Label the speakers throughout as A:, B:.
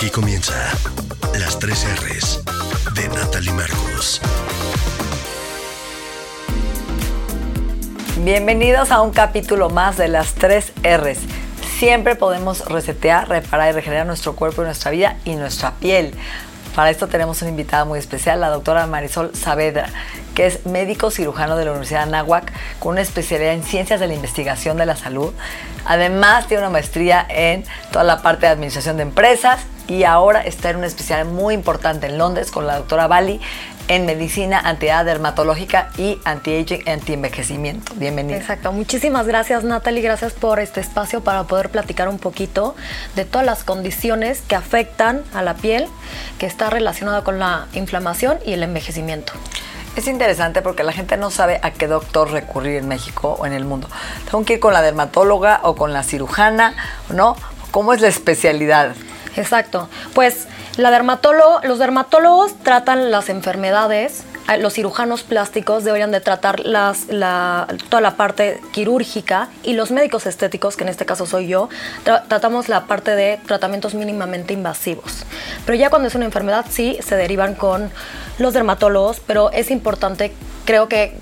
A: Aquí comienza las tres R's de Natalie Marcus.
B: Bienvenidos a un capítulo más de las tres R's. Siempre podemos resetear, reparar y regenerar nuestro cuerpo y nuestra vida y nuestra piel. Para esto tenemos una invitada muy especial, la doctora Marisol Saavedra, que es médico cirujano de la Universidad de Anáhuac con una especialidad en ciencias de la investigación de la salud. Además tiene una maestría en toda la parte de administración de empresas y ahora está en una especialidad muy importante en Londres con la doctora Bali en medicina antiedad dermatológica y anti-aging, anti-envejecimiento. Bienvenida.
C: Exacto. Muchísimas gracias, Natalie. Gracias por este espacio para poder platicar un poquito de todas las condiciones que afectan a la piel, que está relacionada con la inflamación y el envejecimiento.
B: Es interesante porque la gente no sabe a qué doctor recurrir en México o en el mundo. Tengo que ir con la dermatóloga o con la cirujana, ¿no? ¿Cómo es la especialidad?
C: Exacto. Pues la los dermatólogos tratan las enfermedades, los cirujanos plásticos deberían de tratar las, la, toda la parte quirúrgica y los médicos estéticos, que en este caso soy yo, tra tratamos la parte de tratamientos mínimamente invasivos. Pero ya cuando es una enfermedad sí se derivan con los dermatólogos, pero es importante, creo que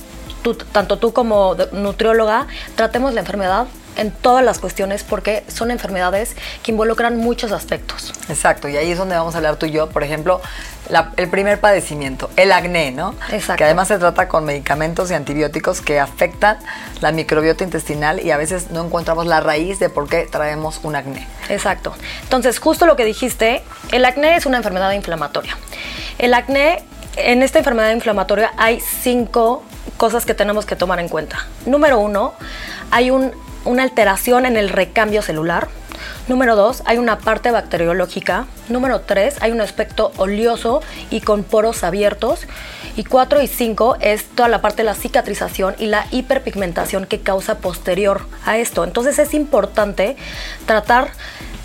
C: tú, tanto tú como nutrióloga tratemos la enfermedad en todas las cuestiones porque son enfermedades que involucran muchos aspectos.
B: Exacto, y ahí es donde vamos a hablar tú y yo, por ejemplo, la, el primer padecimiento, el acné, ¿no?
C: Exacto.
B: Que además se trata con medicamentos y antibióticos que afectan la microbiota intestinal y a veces no encontramos la raíz de por qué traemos un acné.
C: Exacto. Entonces, justo lo que dijiste, el acné es una enfermedad inflamatoria. El acné, en esta enfermedad inflamatoria hay cinco cosas que tenemos que tomar en cuenta. Número uno, hay un una alteración en el recambio celular. Número dos, hay una parte bacteriológica. Número tres, hay un aspecto oleoso y con poros abiertos. Y cuatro y cinco es toda la parte de la cicatrización y la hiperpigmentación que causa posterior a esto. Entonces es importante tratar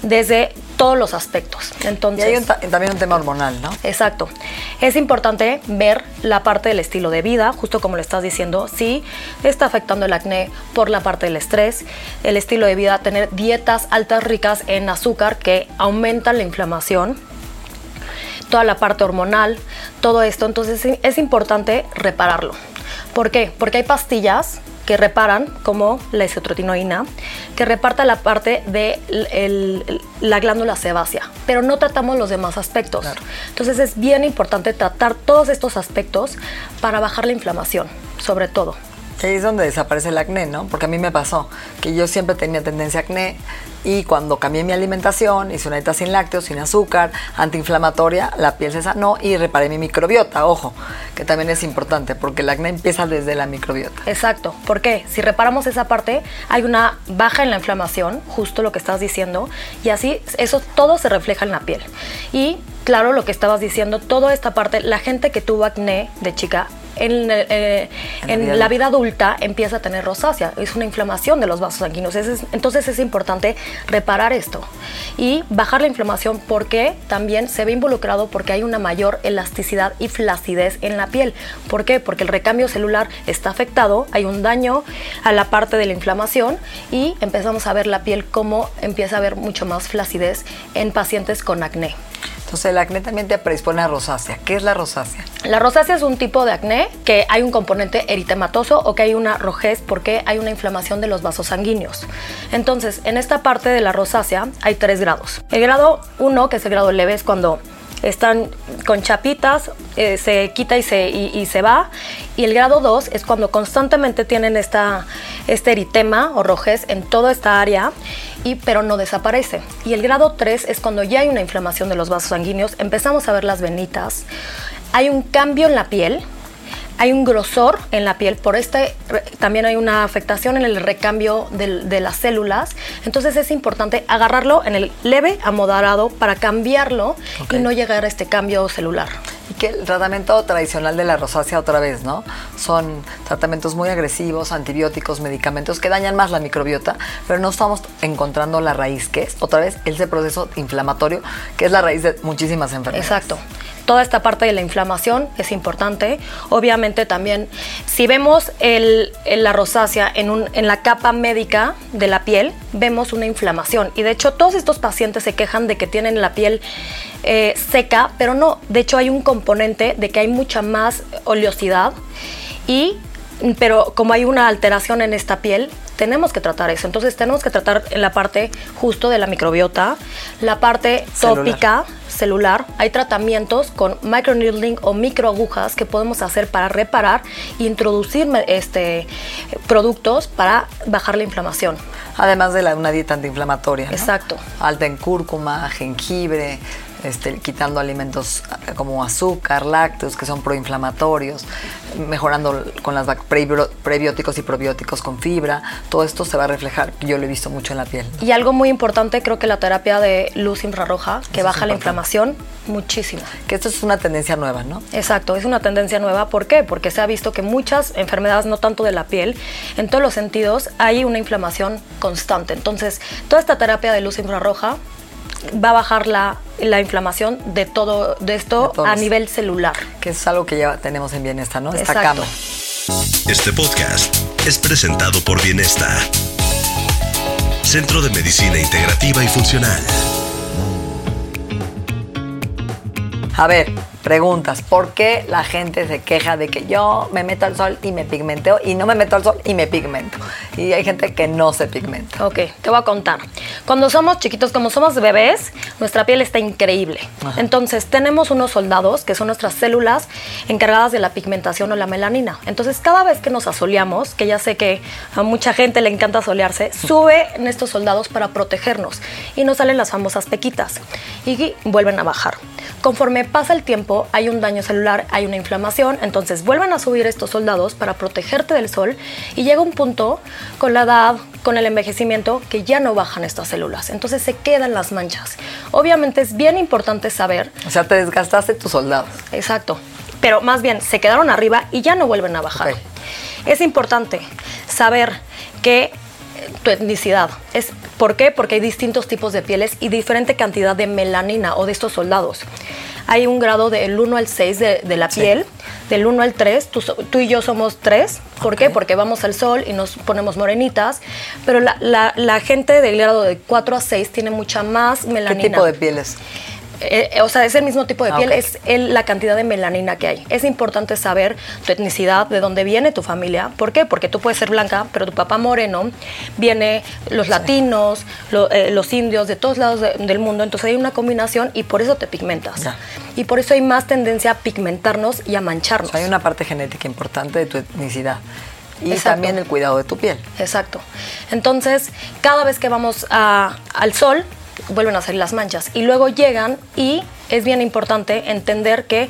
C: desde todos los aspectos. Entonces,
B: y hay un también un tema hormonal, ¿no?
C: Exacto. Es importante ver la parte del estilo de vida, justo como lo estás diciendo, si está afectando el acné por la parte del estrés, el estilo de vida, tener dietas altas ricas en azúcar que aumentan la inflamación, toda la parte hormonal, todo esto. Entonces es importante repararlo. ¿Por qué? Porque hay pastillas que reparan, como la isotretinoína, que reparta la parte de el, la glándula sebácea, pero no tratamos los demás aspectos. Claro. Entonces es bien importante tratar todos estos aspectos para bajar la inflamación, sobre todo.
B: Ahí es donde desaparece el acné, ¿no? Porque a mí me pasó que yo siempre tenía tendencia a acné y cuando cambié mi alimentación, hice una dieta sin lácteos, sin azúcar, antiinflamatoria, la piel se sanó y reparé mi microbiota. Ojo, que también es importante porque el acné empieza desde la microbiota.
C: Exacto. ¿Por qué? Si reparamos esa parte, hay una baja en la inflamación, justo lo que estás diciendo, y así eso todo se refleja en la piel. Y claro, lo que estabas diciendo, toda esta parte, la gente que tuvo acné de chica en, eh, en, en la, vida. la, vida. adulta empieza a tener rosácea, es una inflamación de los vasos sanguíneos. Es, entonces es importante reparar esto y bajar la inflamación porque también se ve involucrado porque hay una mayor elasticidad y flacidez en la piel. ¿Por qué? Porque el recambio celular está afectado, hay un daño a la parte de la inflamación y empezamos a ver la piel como empieza a haber mucho más flacidez en pacientes con acné.
B: Entonces el acné también te predispone a rosácea. ¿Qué es la rosácea?
C: La rosácea es un tipo de acné que hay un componente eritematoso o que hay una rojez porque hay una inflamación de los vasos sanguíneos. Entonces, en esta parte de la rosácea hay tres grados. El grado 1, que es el grado leve, es cuando están con chapitas, eh, se quita y se, y, se va. Y el grado 2 es cuando constantemente tienen esta, este eritema o rojez en toda esta área, y, pero no desaparece. Y el grado 3 es cuando ya hay una inflamación de los vasos sanguíneos, empezamos a ver las venitas, hay un cambio en la piel, hay un grosor en la piel, por este también hay una afectación en el recambio de, las células. Entonces es importante agarrarlo en el leve a moderado para cambiarlo y no llegar a este cambio celular.
B: Y que el tratamiento tradicional de la rosácea otra vez, ¿no? Son tratamientos muy agresivos, antibióticos, medicamentos que dañan más la microbiota, pero no estamos encontrando la raíz, que es otra vez ese proceso inflamatorio, que es la raíz de muchísimas enfermedades.
C: Exacto toda esta parte de la inflamación es importante. Obviamente también, si vemos la rosácea en, en, la capa médica de la piel, vemos una inflamación. Y de hecho todos estos pacientes se quejan de que tienen la piel eh, seca, pero no, de hecho hay un componente de que hay mucha más oleosidad y pero como hay una alteración en esta piel, tenemos que tratar eso. Entonces tenemos que tratar en la parte justo de la microbiota, la parte tópica, celular. Hay tratamientos con microneedling o microagujas que podemos hacer para reparar e introducir este, productos para bajar la inflamación.
B: Además de la, una dieta antiinflamatoria.
C: Exacto.
B: Alta en cúrcuma, jengibre, este, quitando alimentos eh, como azúcar, lácteos, que son proinflamatorios, mejorando con las prebióticos y probióticos con fibra. Todo esto se va a reflejar, yo lo he visto mucho en la piel.
C: Y algo muy importante, creo que la terapia de luz infrarroja, que baja la inflamación muchísimo.
B: Que esto es una tendencia nueva, ¿no?
C: Exacto, es una tendencia nueva. ¿Por qué? Porque se ha visto que muchas enfermedades, no tanto de la piel, en todos los sentidos, hay una inflamación constante. Entonces, toda esta terapia de luz infrarroja va a bajar la, inflamación de todo de esto a nivel celular.
B: Que es algo que ya tenemos en Bienesta, ¿no? Esta cama.
A: Este podcast es presentado por Bienesta, Centro de Medicina Integrativa y Funcional.
B: A ver, preguntas. ¿Por qué la gente se queja de que yo me meto al sol y me pigmenteo y no me meto al sol y me pigmento? Y hay gente que no se pigmenta.
C: Ok, te voy a contar. Cuando somos chiquitos, como somos bebés, nuestra piel está increíble. Entonces, tenemos unos soldados que son nuestras células encargadas de la pigmentación o la melanina. Entonces, cada vez que nos asoleamos, que ya sé que a mucha gente le encanta asolearse, sube en estos soldados para protegernos y nos salen las famosas pequitas y vuelven a bajar. Conforme pasa el tiempo, hay un daño celular, hay una inflamación, entonces vuelven a subir estos soldados para protegerte del sol y llega un punto con la edad, con el envejecimiento, que ya no bajan estas células, entonces se quedan las manchas. Obviamente es bien importante saber...
B: O sea, te desgastaste tus soldados.
C: Exacto, pero más bien se quedaron arriba y ya no vuelven a bajar. Es importante saber que tu etnicidad. Es, ¿Por qué? Porque hay distintos tipos de pieles y diferente cantidad de melanina o de estos soldados hay un grado del 1 al 6 de, la piel, del 1 al 3, tú, y yo somos 3, ¿por qué? Porque vamos al sol y nos ponemos morenitas, pero la, la gente del grado de 4 a 6 tiene mucha más melanina.
B: ¿Qué tipo de pieles?
C: Eh, o sea, es el mismo tipo de ah, piel, es la cantidad de melanina que hay. Es importante saber tu etnicidad, de dónde viene tu familia. ¿Por qué? Porque tú puedes ser blanca, pero tu papá moreno, viene los latinos, eh, los indios, de todos lados del mundo. Entonces hay una combinación y por eso te pigmentas. Y por eso hay más tendencia a pigmentarnos y a mancharnos.
B: hay una parte genética importante de tu etnicidad y también el cuidado de tu piel.
C: Exacto. Entonces, cada vez que vamos al sol, vuelven a salir las manchas y luego llegan y es bien importante entender que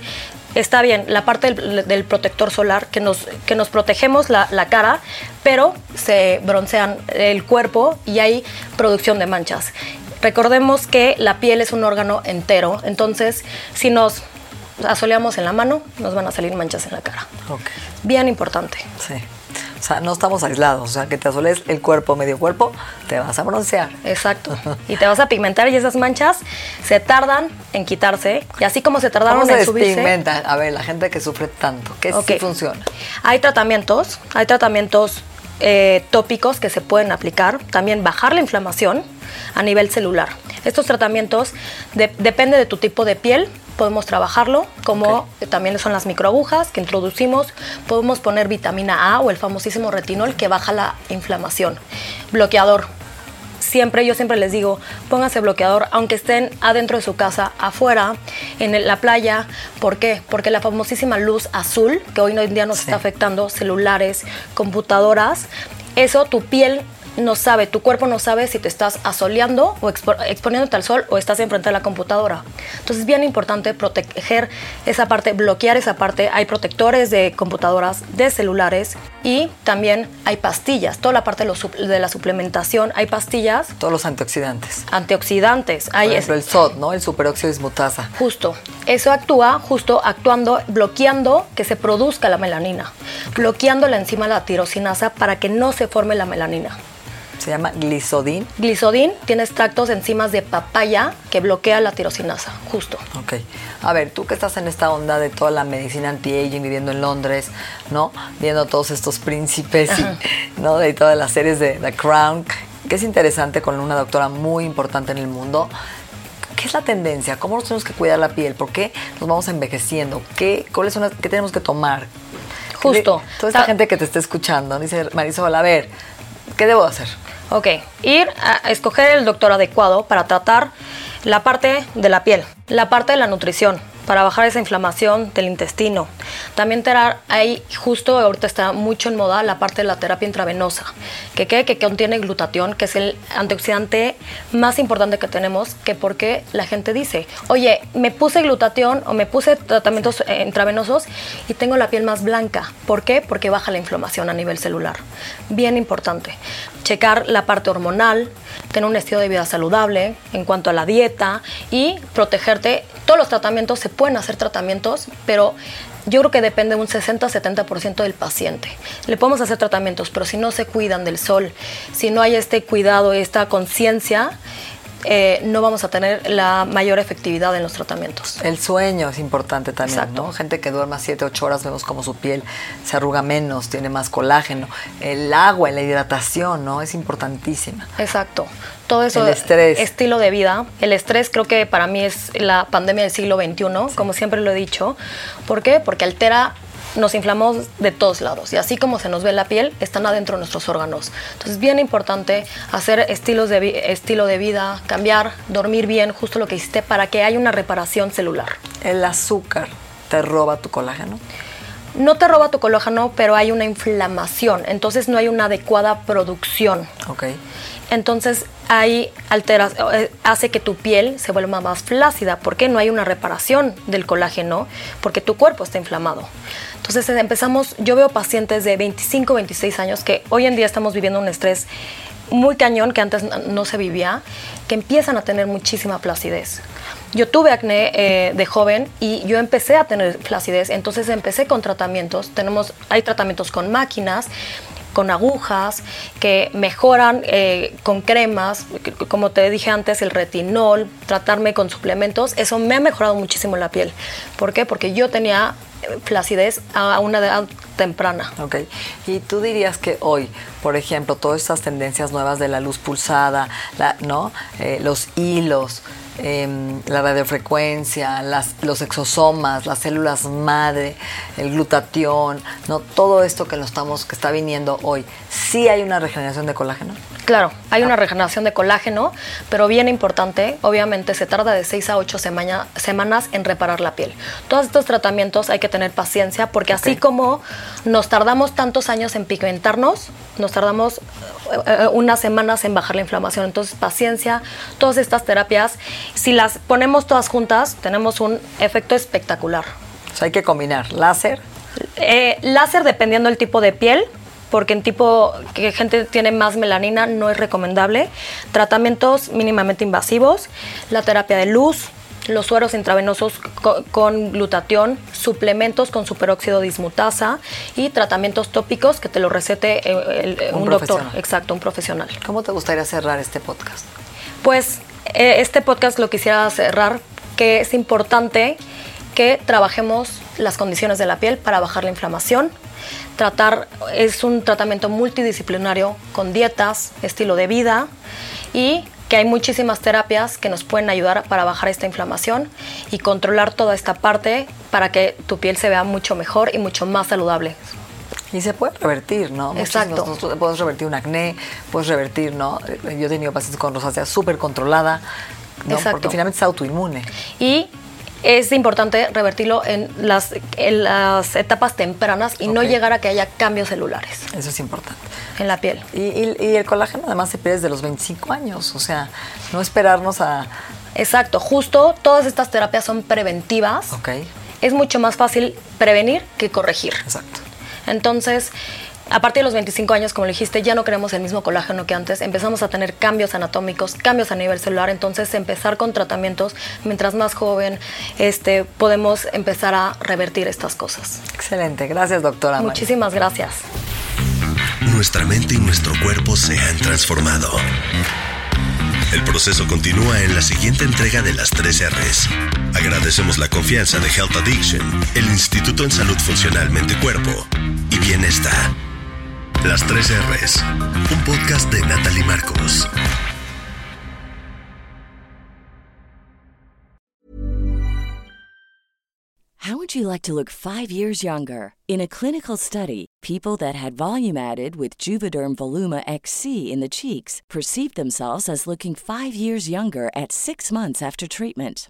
C: está bien la parte del, protector solar, que nos, que nos protegemos la, cara, pero se broncean el cuerpo y hay producción de manchas. Recordemos que la piel es un órgano entero, entonces si nos asoleamos en la mano, nos van a salir manchas en la cara. Bien importante.
B: Sí. O sea, no estamos aislados. O sea, que te asoles el cuerpo, medio cuerpo, te vas a broncear.
C: Exacto. Y te vas a pigmentar y esas manchas se tardan en quitarse. Y así como se tardaron
B: ¿Cómo
C: en
B: se subirse. A ver, la gente que sufre tanto, ¿qué sí funciona?
C: Hay tratamientos, hay tratamientos eh, tópicos que se pueden aplicar. También bajar la inflamación a nivel celular. Estos tratamientos de- depende de tu tipo de piel. Podemos trabajarlo, como también son las microagujas que introducimos. Podemos poner vitamina A o el famosísimo retinol que baja la inflamación. Bloqueador, siempre, yo siempre les digo, pónganse bloqueador, aunque estén adentro de su casa, afuera, en la playa. ¿Por qué? Porque la famosísima luz azul, que hoy en día nos
B: Sí.
C: está afectando, celulares, computadoras, eso tu piel no sabe, tu cuerpo no sabe si te estás asoleando o expo- exponiéndote al sol o estás enfrente de la computadora. Entonces es bien importante proteger esa parte, bloquear esa parte. Hay protectores de computadoras, de celulares y también hay pastillas. Toda la parte de, los sup- de la suplementación, hay pastillas
B: Todos los antioxidantes.
C: antioxidantes.
B: Por
C: Hay
B: ejemplo, el SOD, ¿no? El superóxido dismutasa.
C: Justo. Eso actúa justo actuando, bloqueando que se produzca la melanina, bloqueando la enzima la tirosinasa para que no se forme la melanina.
B: Se llama glisodin.
C: Glisodin tiene extractos de enzimas de papaya que bloquea la tirosinasa, justo.
B: Ok. A ver, tú que estás en esta onda de toda la medicina anti-aging, viviendo en Londres, ¿no? Viendo todos estos príncipes, y, ¿no? De todas las series de The Crown, que es interesante con una doctora muy importante en el mundo. ¿Qué es la tendencia? ¿Cómo nos tenemos que cuidar la piel? ¿Por qué nos vamos envejeciendo? ¿Qué, cuáles son las- qué tenemos que tomar?
C: Justo.
B: Toda esta
C: Ta-
B: gente que te está escuchando, dice Marisol, a ver, ¿qué debo hacer?
C: Ok, ir a escoger el doctor adecuado para tratar la parte de la piel, la parte de la nutrición, para bajar esa inflamación del intestino. También hay justo ahorita está mucho en moda la parte de la terapia intravenosa, que, que, que contiene glutatión, que es el antioxidante más importante que tenemos, que porque la gente dice, oye, me puse glutatión o me puse tratamientos eh, intravenosos y tengo la piel más blanca. ¿Por qué? Porque baja la inflamación a nivel celular. Bien importante. Checar la parte hormonal, tener un estilo de vida saludable en cuanto a la dieta y protegerte. Todos los tratamientos se pueden hacer tratamientos, pero yo creo que depende un 60-70% del paciente. Le podemos hacer tratamientos, pero si no se cuidan del sol, si no hay este cuidado, esta conciencia, eh, no vamos a tener la mayor efectividad en los tratamientos.
B: El sueño es importante también,
C: Exacto.
B: ¿no? Gente que duerma 7, 8 horas, vemos como su piel se arruga menos, tiene más colágeno. El agua, la hidratación, ¿no? Es importantísima.
C: Exacto. Todo eso,
B: El estrés.
C: estilo de vida. El estrés creo que para mí es la pandemia del siglo XXI, como siempre lo he dicho. ¿Por qué? Porque altera, nos inflamamos de todos lados. Y así como se nos ve la piel, están adentro nuestros órganos. Entonces es bien importante hacer estilos de estilo de vida, cambiar, dormir bien, justo lo que hiciste, para que haya una reparación celular.
B: El azúcar te roba tu colágeno.
C: No te roba tu colágeno, pero hay una inflamación. Entonces no hay una adecuada producción.
B: Ok.
C: Entonces ahí alteras, eh, hace que tu piel se vuelva más flácida. porque No hay una reparación del colágeno porque tu cuerpo está inflamado. Entonces eh, empezamos, yo veo pacientes de 25, 26 años que hoy en día estamos viviendo un estrés muy cañón que antes no- se vivía, que empiezan a tener muchísima flacidez. Yo tuve acné eh, de joven y yo empecé a tener flacidez, entonces empecé con tratamientos. Tenemos, hay tratamientos con máquinas, con agujas, que mejoran eh, con cremas, como te dije antes, el retinol, tratarme con suplementos, eso me ha mejorado muchísimo la piel. ¿Por qué? Porque yo tenía eh, flacidez a una edad temprana.
B: Ok. Y tú dirías que hoy, por ejemplo, todas estas tendencias nuevas de la luz pulsada, la- ¿no? Eh, los hilos, em, la radiofrecuencia, las, los exosomas, las células madre, el glutatión, ¿no? Todo esto que, lo estamos, que está viniendo hoy, ¿sí hay una regeneración de colágeno?
C: Claro, hay una regeneración de colágeno, pero bien importante, obviamente se tarda de 6 a 8 semana- semanas en reparar la piel. Todos estos tratamientos hay que tener paciencia porque así como nos tardamos tantos años en pigmentarnos, nos tardamos eh, eh, unas semanas en bajar la inflamación. Entonces, paciencia, todas estas terapias, si las ponemos todas juntas, tenemos un efecto espectacular.
B: O sea, hay que combinar láser,
C: Eh, láser dependiendo del tipo de piel, porque en tipo que gente tiene más melanina no es recomendable. Tratamientos mínimamente invasivos, la terapia de luz, los sueros intravenosos co- con glutatión, suplementos con superóxido dismutasa y tratamientos tópicos que te lo recete eh, el-
B: Un
C: un, doctor, exacto, un profesional.
B: ¿cómo te gustaría cerrar este podcast?
C: Pues eh, este podcast lo quisiera cerrar, que es importante que trabajemos las condiciones de la piel para bajar la inflamación. Tratar, es un tratamiento multidisciplinario con dietas, estilo de vida y que hay muchísimas terapias que nos pueden ayudar para bajar esta inflamación y controlar toda esta parte para que tu piel se vea mucho mejor y mucho más saludable.
B: Y se puede revertir, ¿no?
C: Exacto.
B: puedes revertir un acné, puedes revertir, ¿no? Yo he tenido pacientes con rosácea súper controlada, ¿no?
C: Exacto.
B: Porque finalmente es autoinmune.
C: Y es importante revertirlo en las, en las etapas tempranas y no llegar a que haya cambios celulares
B: Eso es importante.
C: en la piel.
B: Y, y- y el colágeno además se pierde desde los 25 años, o sea, no esperarnos a...
C: Exacto, justo todas estas terapias son preventivas.
B: Ok,
C: Es mucho más fácil prevenir que corregir.
B: exacto.
C: Entonces, a partir de los 25 años, como lo dijiste, ya no queremos el mismo colágeno que antes. Empezamos a tener cambios anatómicos, cambios a nivel celular. Entonces, empezar con tratamientos, mientras más joven, este, podemos empezar a revertir estas cosas.
B: Excelente, gracias doctora.
C: Muchísimas gracias.
A: Nuestra mente y nuestro cuerpo se han transformado. El proceso continúa en la siguiente entrega de las 3 R's. Agradecemos la confianza de Health Addiction, el Instituto en Salud Funcional Mente Cuerpo y Bienestar. Las 3 R's, un podcast de Natalie Marcos.
D: How would you like to look five years younger? In a clinical study, people that had volume added with Juvederm Voluma XC in the cheeks perceived themselves as looking five years younger at six months after treatment.